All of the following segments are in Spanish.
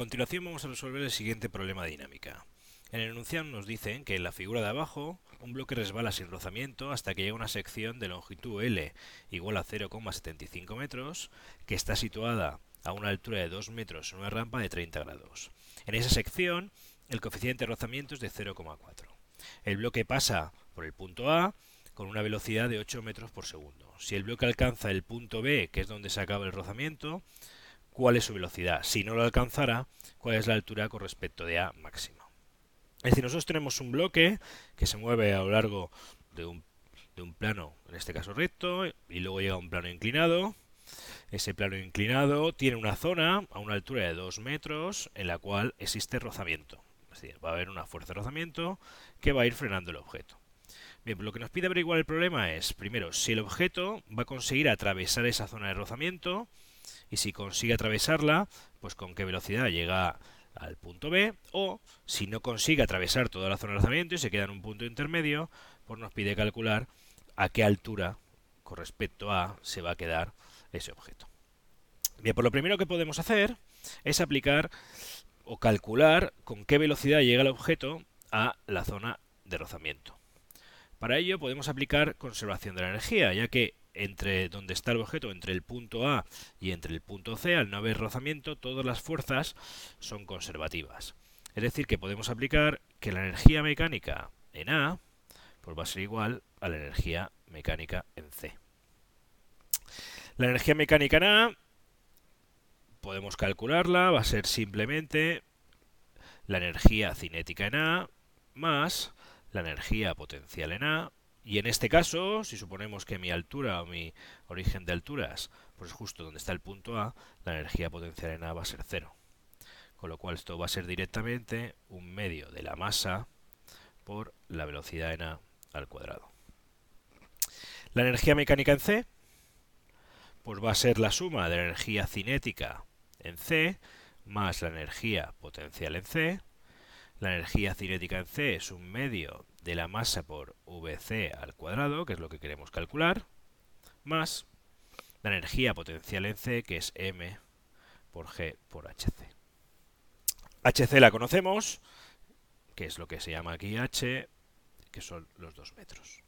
Continuación vamos a resolver el siguiente problema de dinámica. En el enunciado nos dicen que en la figura de abajo un bloque resbala sin rozamiento hasta que llega a una sección de longitud L igual a 0,75 metros que está situada a una altura de 2 metros en una rampa de 30 grados. En esa sección el coeficiente de rozamiento es de 0,4. El bloque pasa por el punto A con una velocidad de 8 metros por segundo. Si el bloque alcanza el punto B, que es donde se acaba el rozamiento, cuál es su velocidad. Si no lo alcanzara, cuál es la altura con respecto de A máxima. Es decir, nosotros tenemos un bloque que se mueve a lo largo de un, de un plano, en este caso recto, y luego llega a un plano inclinado. Ese plano inclinado tiene una zona a una altura de 2 metros en la cual existe rozamiento. Es decir, va a haber una fuerza de rozamiento que va a ir frenando el objeto. Bien, pues lo que nos pide averiguar el problema es, primero, si el objeto va a conseguir atravesar esa zona de rozamiento, y si consigue atravesarla, pues con qué velocidad llega al punto B, o si no consigue atravesar toda la zona de lanzamiento y se queda en un punto intermedio, pues nos pide calcular a qué altura con respecto a se va a quedar ese objeto. Bien, pues lo primero que podemos hacer es aplicar o calcular con qué velocidad llega el objeto a la zona de rozamiento. Para ello podemos aplicar conservación de la energía, ya que entre donde está el objeto, entre el punto A y entre el punto C, al no haber rozamiento, todas las fuerzas son conservativas. Es decir, que podemos aplicar que la energía mecánica en A pues va a ser igual a la energía mecánica en C. La energía mecánica en A podemos calcularla, va a ser simplemente la energía cinética en A más la energía potencial en A y en este caso, si suponemos que mi altura o mi origen de alturas, pues justo donde está el punto A, la energía potencial en A va a ser cero. Con lo cual esto va a ser directamente un medio de la masa por la velocidad en A al cuadrado. La energía mecánica en C, pues va a ser la suma de la energía cinética en C más la energía potencial en C. La energía cinética en C es un medio de la masa por Vc al cuadrado, que es lo que queremos calcular, más la energía potencial en C, que es m por g por hc. hc la conocemos, que es lo que se llama aquí h, que son los 2 metros.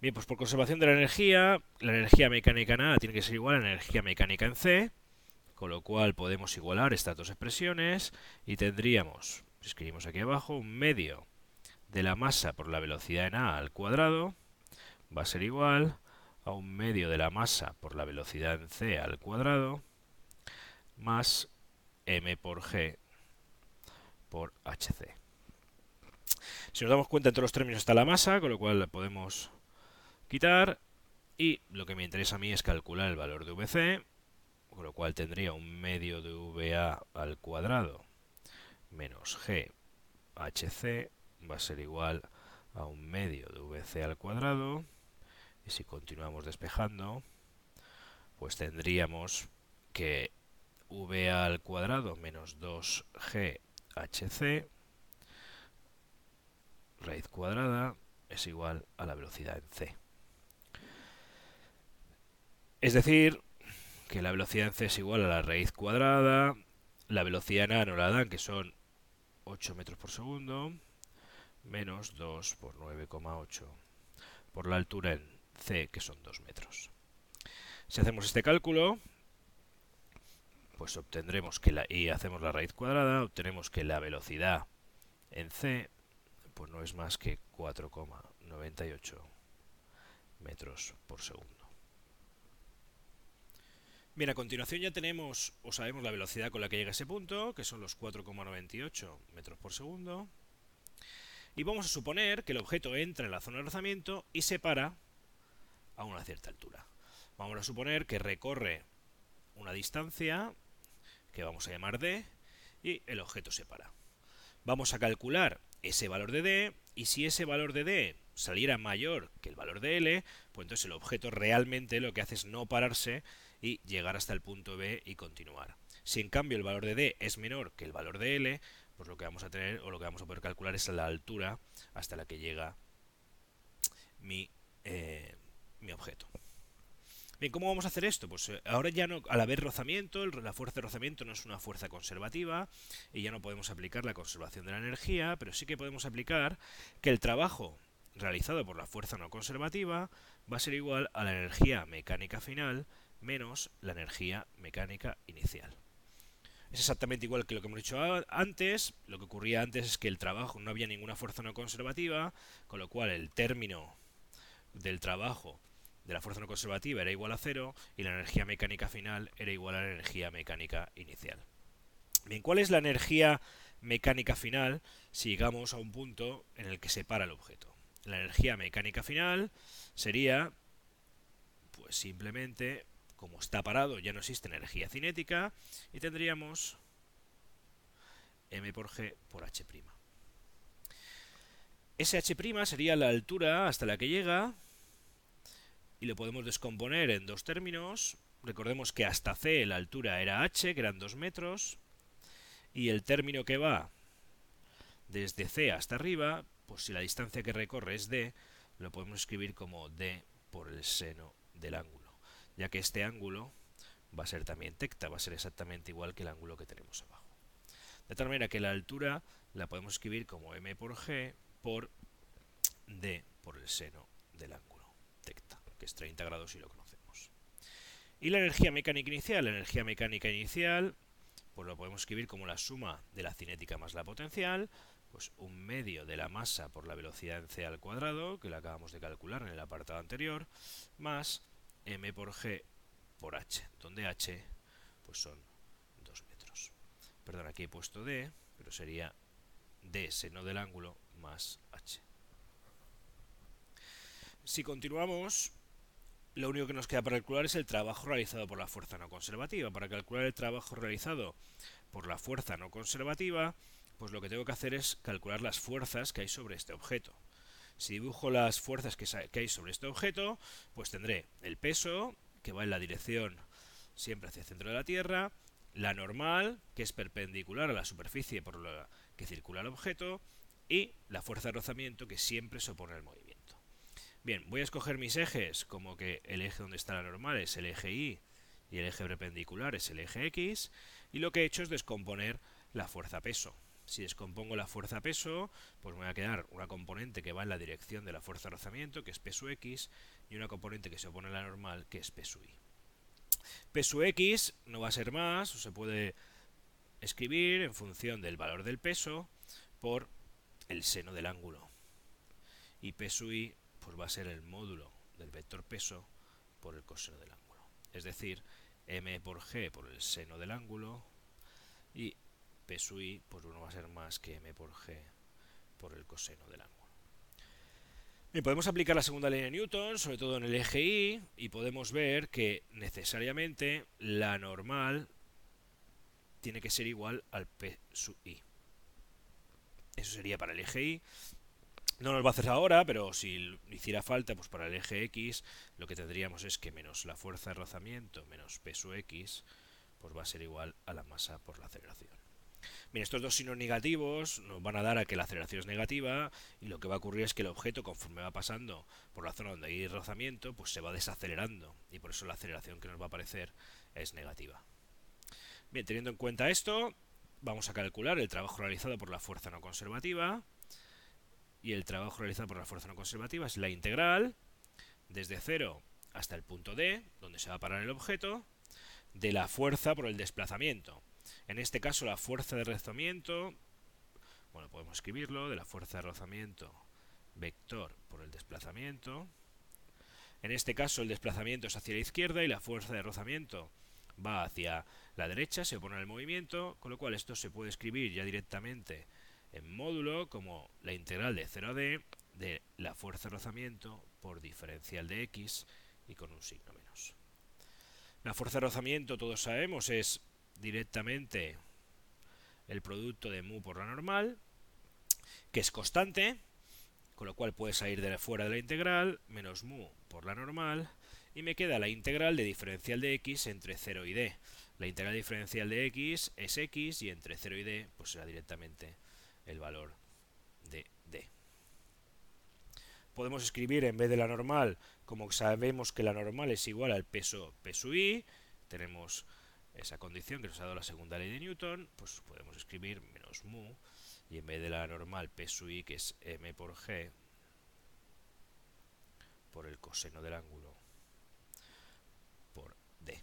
Bien, pues por conservación de la energía, la energía mecánica en A tiene que ser igual a la energía mecánica en C, con lo cual podemos igualar estas dos expresiones y tendríamos, si escribimos aquí abajo, un medio de la masa por la velocidad en A al cuadrado va a ser igual a un medio de la masa por la velocidad en C al cuadrado más m por g por hc. Si nos damos cuenta, entre los términos está la masa, con lo cual la podemos quitar. Y lo que me interesa a mí es calcular el valor de VC, con lo cual tendría un medio de VA al cuadrado menos g hc va a ser igual a un medio de vc al cuadrado y si continuamos despejando pues tendríamos que va al cuadrado menos 2g hc raíz cuadrada es igual a la velocidad en c. Es decir, que la velocidad en c es igual a la raíz cuadrada, la velocidad en a no la dan, que son 8 metros por segundo, menos 2 por 9,8 por la altura en C, que son 2 metros. Si hacemos este cálculo, pues obtendremos que la y hacemos la raíz cuadrada, obtenemos que la velocidad en C pues no es más que 4,98 metros por segundo. Bien, a continuación ya tenemos o sabemos la velocidad con la que llega ese punto, que son los 4,98 metros por segundo. Y vamos a suponer que el objeto entra en la zona de rozamiento y se para a una cierta altura. Vamos a suponer que recorre una distancia que vamos a llamar d y el objeto se para. Vamos a calcular ese valor de d y si ese valor de d saliera mayor que el valor de L, pues entonces el objeto realmente lo que hace es no pararse y llegar hasta el punto B y continuar. Si en cambio el valor de D es menor que el valor de L, pues lo que vamos a tener o lo que vamos a poder calcular es la altura hasta la que llega mi, eh, mi objeto. Bien, ¿cómo vamos a hacer esto? Pues eh, ahora ya no, al haber rozamiento, la fuerza de rozamiento no es una fuerza conservativa y ya no podemos aplicar la conservación de la energía, pero sí que podemos aplicar que el trabajo realizado por la fuerza no conservativa va a ser igual a la energía mecánica final menos la energía mecánica inicial. Es exactamente igual que lo que hemos dicho antes. Lo que ocurría antes es que el trabajo no había ninguna fuerza no conservativa, con lo cual el término del trabajo de la fuerza no conservativa era igual a cero y la energía mecánica final era igual a la energía mecánica inicial. Bien, ¿cuál es la energía mecánica final si llegamos a un punto en el que se para el objeto? La energía mecánica final sería, pues simplemente, como está parado, ya no existe energía cinética y tendríamos m por g por h'. Ese h' sería la altura hasta la que llega y lo podemos descomponer en dos términos. Recordemos que hasta C la altura era h, que eran 2 metros, y el término que va desde C hasta arriba, pues si la distancia que recorre es d, lo podemos escribir como d por el seno del ángulo, ya que este ángulo va a ser también tecta, va a ser exactamente igual que el ángulo que tenemos abajo. De tal manera que la altura la podemos escribir como m por g por d por el seno del ángulo que es 30 grados y lo conocemos. Y la energía mecánica inicial, la energía mecánica inicial, pues lo podemos escribir como la suma de la cinética más la potencial, pues un medio de la masa por la velocidad en c al cuadrado, que la acabamos de calcular en el apartado anterior, más m por g por h, donde h pues son 2 metros. Perdón, aquí he puesto d, pero sería d seno del ángulo más h. Si continuamos, lo único que nos queda para calcular es el trabajo realizado por la fuerza no conservativa. Para calcular el trabajo realizado por la fuerza no conservativa, pues lo que tengo que hacer es calcular las fuerzas que hay sobre este objeto. Si dibujo las fuerzas que hay sobre este objeto, pues tendré el peso, que va en la dirección siempre hacia el centro de la Tierra, la normal, que es perpendicular a la superficie por la que circula el objeto, y la fuerza de rozamiento, que siempre se opone al movimiento. Bien, voy a escoger mis ejes como que el eje donde está la normal es el eje Y y el eje perpendicular es el eje X y lo que he hecho es descomponer la fuerza peso. Si descompongo la fuerza peso, pues me va a quedar una componente que va en la dirección de la fuerza de rozamiento, que es peso X, y una componente que se opone a la normal, que es peso Y. Peso X no va a ser más, o se puede escribir en función del valor del peso por el seno del ángulo. Y peso Y pues va a ser el módulo del vector peso por el coseno del ángulo. Es decir, m por g por el seno del ángulo y p sub i pues uno va a ser más que m por g por el coseno del ángulo. Bien, podemos aplicar la segunda ley de Newton, sobre todo en el eje y, y podemos ver que necesariamente la normal tiene que ser igual al p sub i. Eso sería para el eje y no nos va a hacer ahora, pero si hiciera falta, pues para el eje X, lo que tendríamos es que menos la fuerza de rozamiento menos peso X, pues va a ser igual a la masa por la aceleración. Bien, estos dos signos negativos nos van a dar a que la aceleración es negativa y lo que va a ocurrir es que el objeto conforme va pasando por la zona donde hay rozamiento pues se va desacelerando y por eso la aceleración que nos va a aparecer es negativa. Bien, teniendo en cuenta esto, vamos a calcular el trabajo realizado por la fuerza no conservativa y el trabajo realizado por la fuerza no conservativa es la integral desde 0 hasta el punto D, donde se va a parar el objeto, de la fuerza por el desplazamiento. En este caso la fuerza de rozamiento, bueno, podemos escribirlo, de la fuerza de rozamiento vector por el desplazamiento. En este caso el desplazamiento es hacia la izquierda y la fuerza de rozamiento va hacia la derecha, se opone al movimiento, con lo cual esto se puede escribir ya directamente en módulo como la integral de 0 a d de la fuerza de rozamiento por diferencial de x y con un signo menos. La fuerza de rozamiento, todos sabemos, es directamente el producto de mu por la normal, que es constante, con lo cual puede salir de fuera de la integral, menos mu por la normal, y me queda la integral de diferencial de x entre 0 y d. La integral diferencial de x es x y entre 0 y d pues será directamente el valor de D. Podemos escribir en vez de la normal como sabemos que la normal es igual al peso P sub i, tenemos esa condición que nos ha dado la segunda ley de Newton, pues podemos escribir menos mu, y en vez de la normal P sub i, que es m por g, por el coseno del ángulo, por d.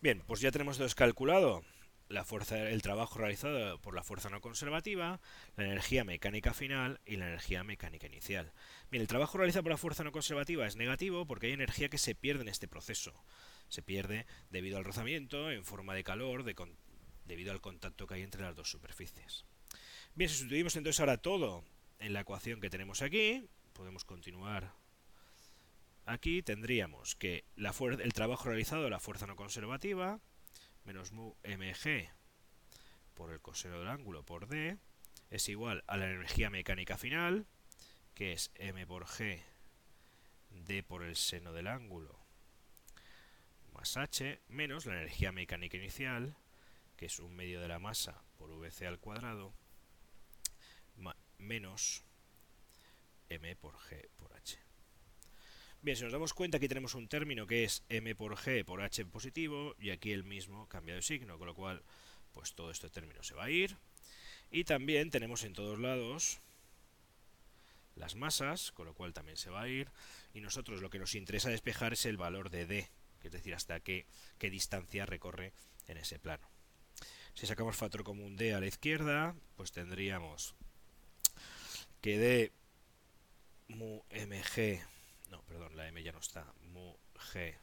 Bien, pues ya tenemos descalculado la fuerza, el trabajo realizado por la fuerza no conservativa, la energía mecánica final y la energía mecánica inicial. Bien, el trabajo realizado por la fuerza no conservativa es negativo porque hay energía que se pierde en este proceso. Se pierde debido al rozamiento en forma de calor debido al contacto que hay entre las dos superficies. Bien, si sustituimos entonces ahora todo en la ecuación que tenemos aquí, podemos continuar aquí, tendríamos que la el trabajo realizado, la fuerza no conservativa, menos mu mg por el coseno del ángulo por d es igual a la energía mecánica final, que es m por g d por el seno del ángulo h, menos la energía mecánica inicial, que es un medio de la masa por vc al cuadrado, menos m por g por h. Bien, si nos damos cuenta, aquí tenemos un término que es m por g por h positivo y aquí el mismo cambia de signo, con lo cual pues todo este término se va a ir. Y también tenemos en todos lados las masas, con lo cual también se va a ir. Y nosotros lo que nos interesa despejar es el valor de d, es decir, hasta qué, qué distancia recorre en ese plano. Si sacamos factor común d a la izquierda, pues tendríamos que d mu mg no, perdón, la m ya no está, mu g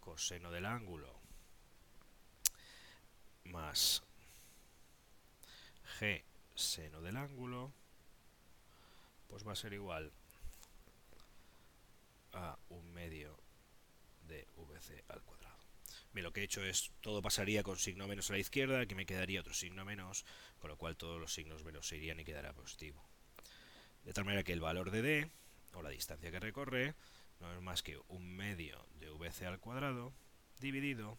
coseno del ángulo más g seno del ángulo, pues va a ser igual a un medio de vc al cuadrado. Bien, lo que he hecho es, todo pasaría con signo menos a la izquierda, aquí me quedaría otro signo menos, con lo cual todos los signos menos se irían y quedará positivo. De tal manera que el valor de d o la distancia que recorre, no es más que un medio de vc al cuadrado dividido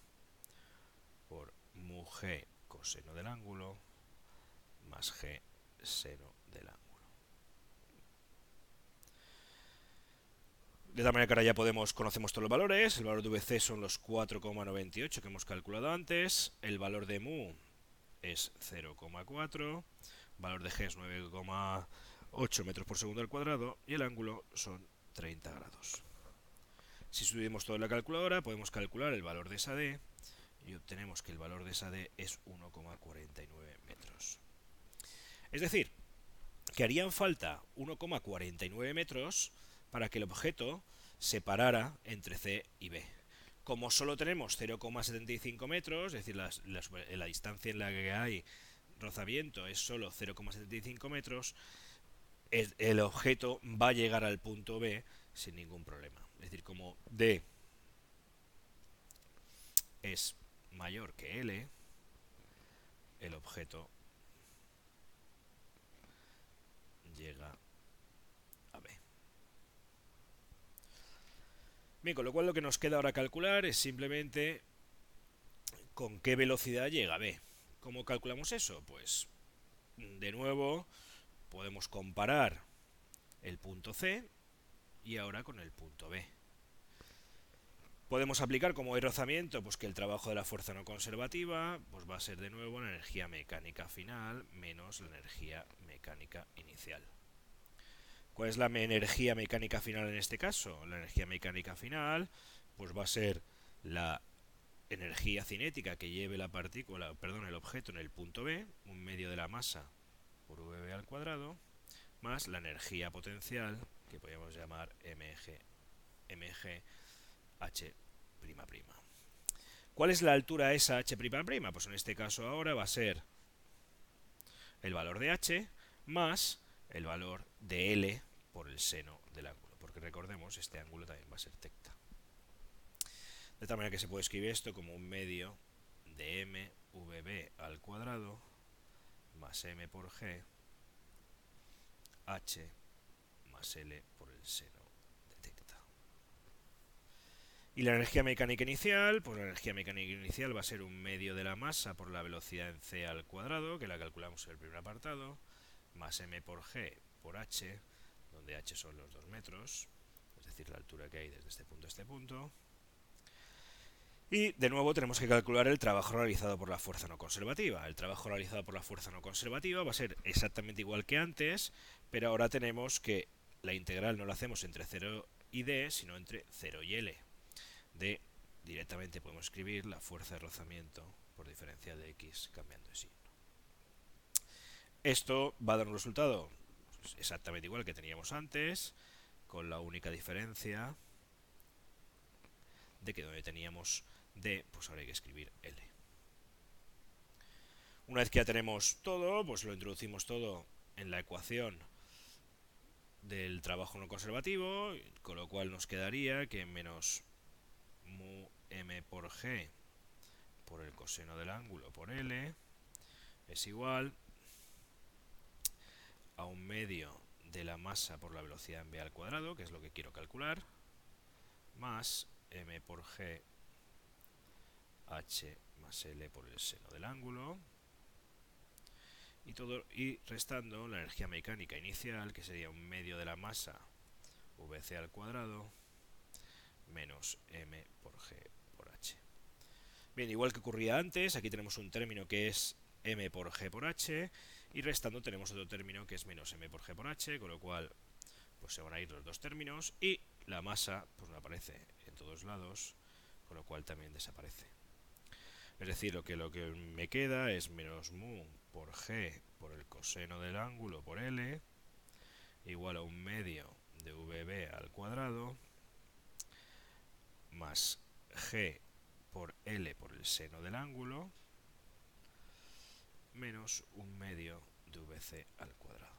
por mu g coseno del ángulo más g seno del ángulo. De tal manera que ahora ya podemos, conocemos todos los valores. El valor de VC son los 4,98 que hemos calculado antes. El valor de mu es 0,4. valor de G es 9,5 8 metros por segundo al cuadrado y el ángulo son 30 grados. Si subimos todo la calculadora, podemos calcular el valor de esa D y obtenemos que el valor de esa D es 1,49 metros. Es decir, que harían falta 1,49 metros para que el objeto se parara entre C y B. Como solo tenemos 0,75 metros, es decir, la distancia en la que hay rozamiento es solo 0,75 metros, el, objeto va a llegar al punto B sin ningún problema. Es decir, como D es mayor que L, el objeto llega a B. Bien, con lo cual lo que nos queda ahora calcular es simplemente con qué velocidad llega B. ¿Cómo calculamos eso? Pues de nuevo podemos comparar el punto C y ahora con el punto B. Podemos aplicar como rozamiento pues que el trabajo de la fuerza no conservativa pues va a ser de nuevo la energía mecánica final menos la energía mecánica inicial. ¿Cuál es la energía mecánica final en este caso? La energía mecánica final pues va a ser la energía cinética que lleve la partícula, perdón, el objeto en el punto B, un medio de la masa por VB al cuadrado, más la energía potencial, que podríamos llamar mg, mg h'. ¿Cuál es la altura esa h'? Pues en este caso ahora va a ser el valor de h más el valor de L por el seno del ángulo, porque recordemos, este ángulo también va a ser tecta. De tal manera que se puede escribir esto como un medio de mvb al cuadrado más m por g, h más l por el seno de tecta. Y la energía mecánica inicial, pues la energía mecánica inicial va a ser un medio de la masa por la velocidad en c al cuadrado, que la calculamos en el primer apartado, más m por g por h, donde h son los 2 metros, es decir, la altura que hay desde este punto a este punto. Y de nuevo tenemos que calcular el trabajo realizado por la fuerza no conservativa. El trabajo realizado por la fuerza no conservativa va a ser exactamente igual que antes, pero ahora tenemos que la integral no la hacemos entre 0 y d, sino entre 0 y l. d directamente podemos escribir la fuerza de rozamiento por diferencia de x cambiando de signo. Esto va a dar un resultado exactamente igual que teníamos antes, con la única diferencia de que donde teníamos D, pues ahora hay que escribir L. Una vez que ya tenemos todo, pues lo introducimos todo en la ecuación del trabajo no conservativo, con lo cual nos quedaría que menos mu m por g por el coseno del ángulo por L es igual a un medio de la masa por la velocidad en v al cuadrado, que es lo que quiero calcular, más m por g h más L por el seno del ángulo. Y, todo, y restando la energía mecánica inicial, que sería un medio de la masa VC al cuadrado, menos M por G por H. Bien, igual que ocurría antes, aquí tenemos un término que es M por G por H, y restando tenemos otro término que es menos M por G por H, con lo cual pues se van a ir los dos términos, y la masa pues no aparece en todos lados, con lo cual también desaparece. Es decir, lo que, lo que me queda es menos mu por g por el coseno del ángulo por L igual a un medio de VB al cuadrado más g por L por el seno del ángulo menos un medio de VC al cuadrado.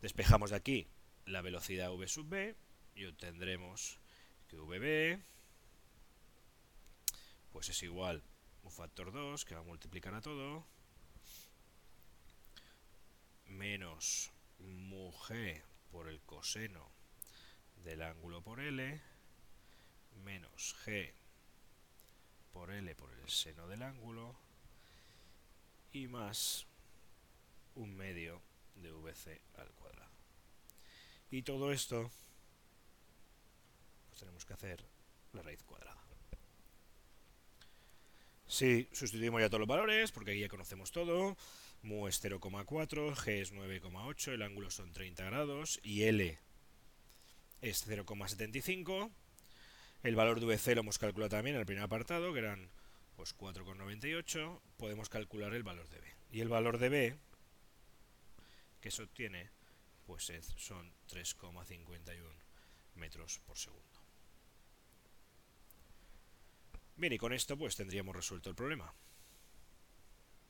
Despejamos de aquí la velocidad V sub B y obtendremos que VB pues es igual un factor 2 que va a multiplicar a todo menos mu g por el coseno del ángulo por L menos g por L por el seno del ángulo y más un medio de VC al cuadrado. Y todo esto, pues tenemos que hacer la raíz cuadrada. Si sustituimos ya todos los valores, porque aquí ya conocemos todo, mu es 0,4, g es 9,8, el ángulo son 30 grados y L es 0,75. El valor de VC lo hemos calculado también en el primer apartado, que eran pues 4,98. Podemos calcular el valor de B. Y el valor de B, que se obtiene, pues son 3,51 metros por segundo. Bien, y con esto pues tendríamos resuelto el problema.